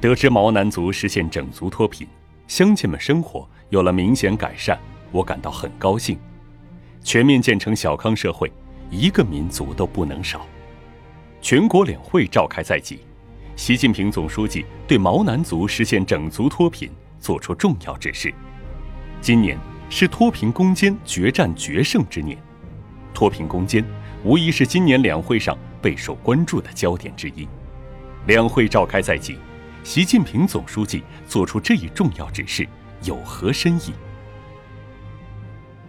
得知毛南族实现整族脱贫，乡亲们生活有了明显改善，我感到很高兴。全面建成小康社会，一个民族都不能少。全国两会召开在即，习近平总书记对毛南族实现整族脱贫作出重要指示。今年是脱贫攻坚决战决胜之年，脱贫攻坚无疑是今年两会上备受关注的焦点之一。两会召开在即，习近平总书记作出这一重要指示有何深意？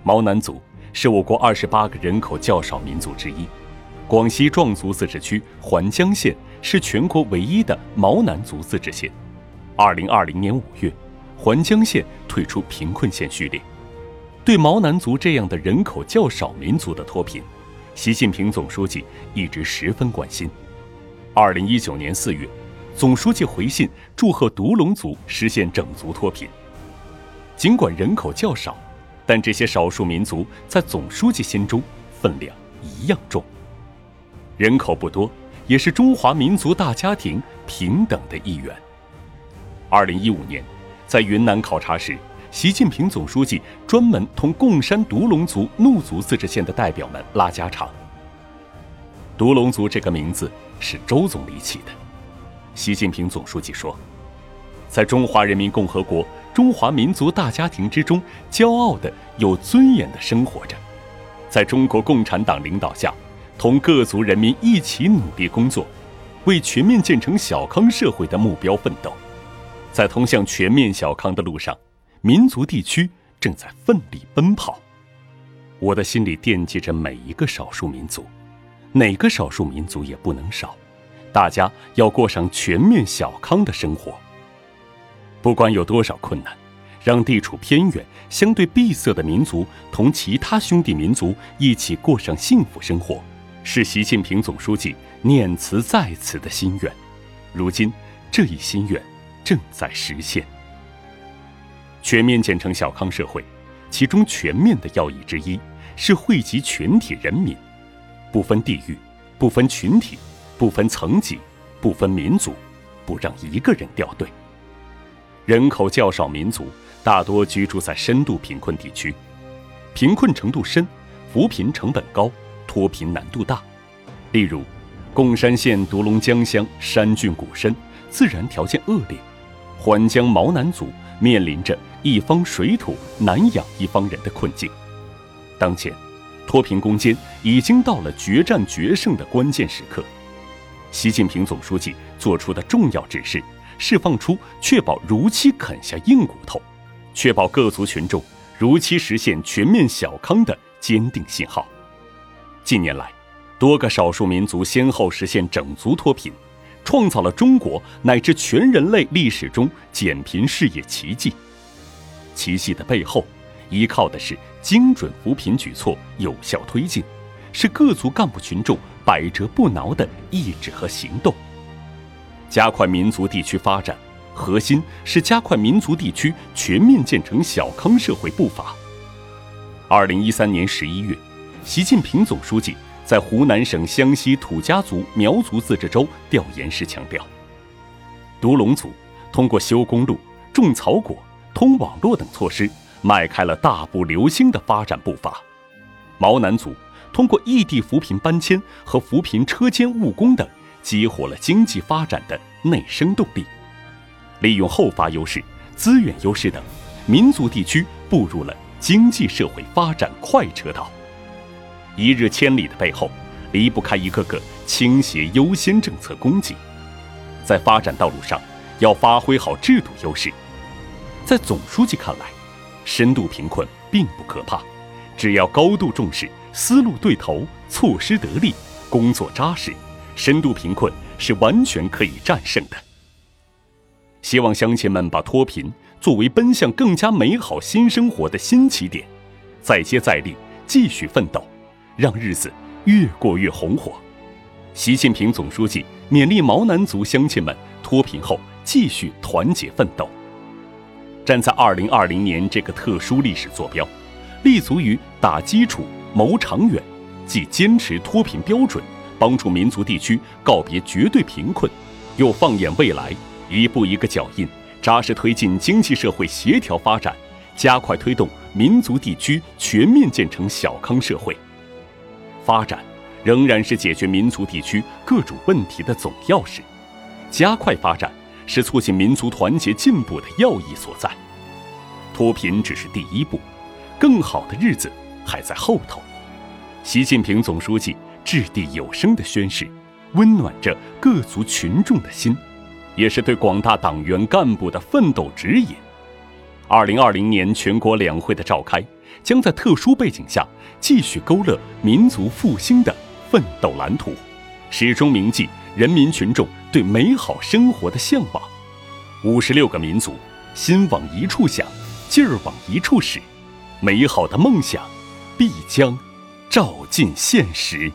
毛南族是我国二十八个人口较少民族之一，广西壮族自治区环江县是全国唯一的毛南族自治县。二零二零年五月，环江县退出贫困县序列。对毛南族这样的人口较少民族的脱贫，习近平总书记一直十分关心。二零一九年四月，总书记回信祝贺独龙族实现整族脱贫。尽管人口较少，但这些少数民族在总书记心中分量一样重。人口不多，也是中华民族大家庭平等的一员。二零一五年，在云南考察时，习近平总书记专门同贡山独龙族怒族自治县的代表们拉家常。独龙族这个名字。是周总理起的。习近平总书记说：“在中华人民共和国中华民族大家庭之中，骄傲的、有尊严的生活着，在中国共产党领导下，同各族人民一起努力工作，为全面建成小康社会的目标奋斗。在通向全面小康的路上，民族地区正在奋力奔跑。我的心里惦记着每一个少数民族。”哪个少数民族也不能少，大家要过上全面小康的生活。不管有多少困难，让地处偏远、相对闭塞的民族同其他兄弟民族一起过上幸福生活，是习近平总书记念兹在兹的心愿。如今，这一心愿正在实现。全面建成小康社会，其中“全面”的要义之一是惠及全体人民。不分地域，不分群体，不分层级，不分民族，不让一个人掉队。人口较少民族大多居住在深度贫困地区，贫困程度深，扶贫成本高，脱贫难度大。例如，贡山县独龙江乡山峻谷深，自然条件恶劣，环江毛南族面临着一方水土难养一方人的困境。当前。脱贫攻坚已经到了决战决胜的关键时刻，习近平总书记作出的重要指示，释放出确保如期啃下硬骨头，确保各族群众如期实现全面小康的坚定信号。近年来，多个少数民族先后实现整族脱贫，创造了中国乃至全人类历史中减贫事业奇迹。奇迹的背后。依靠的是精准扶贫举措有效推进，是各族干部群众百折不挠的意志和行动。加快民族地区发展，核心是加快民族地区全面建成小康社会步伐。二零一三年十一月，习近平总书记在湖南省湘西土家族苗族自治州调研时强调，独龙族通过修公路、种草果、通网络等措施。迈开了大步流星的发展步伐。毛南族通过异地扶贫搬迁和扶贫车间务工等，激活了经济发展的内生动力。利用后发优势、资源优势等，民族地区步入了经济社会发展快车道。一日千里的背后，离不开一个个倾斜优先政策供给。在发展道路上，要发挥好制度优势。在总书记看来。深度贫困并不可怕，只要高度重视、思路对头、措施得力、工作扎实，深度贫困是完全可以战胜的。希望乡亲们把脱贫作为奔向更加美好新生活的新起点，再接再厉，继续奋斗，让日子越过越红火。习近平总书记勉励毛南族乡亲们脱贫后继续团结奋斗。站在二零二零年这个特殊历史坐标，立足于打基础、谋长远，既坚持脱贫标准，帮助民族地区告别绝对贫困，又放眼未来，一步一个脚印，扎实推进经济社会协调发展，加快推动民族地区全面建成小康社会。发展仍然是解决民族地区各种问题的总钥匙，加快发展是促进民族团结进步的要义所在。脱贫只是第一步，更好的日子还在后头。习近平总书记掷地有声的宣誓，温暖着各族群众的心，也是对广大党员干部的奋斗指引。二零二零年全国两会的召开，将在特殊背景下继续勾勒民族复兴的奋斗蓝图，始终铭记人民群众对美好生活的向往。五十六个民族，心往一处想，劲儿往一处使，美好的梦想必将。照进现实。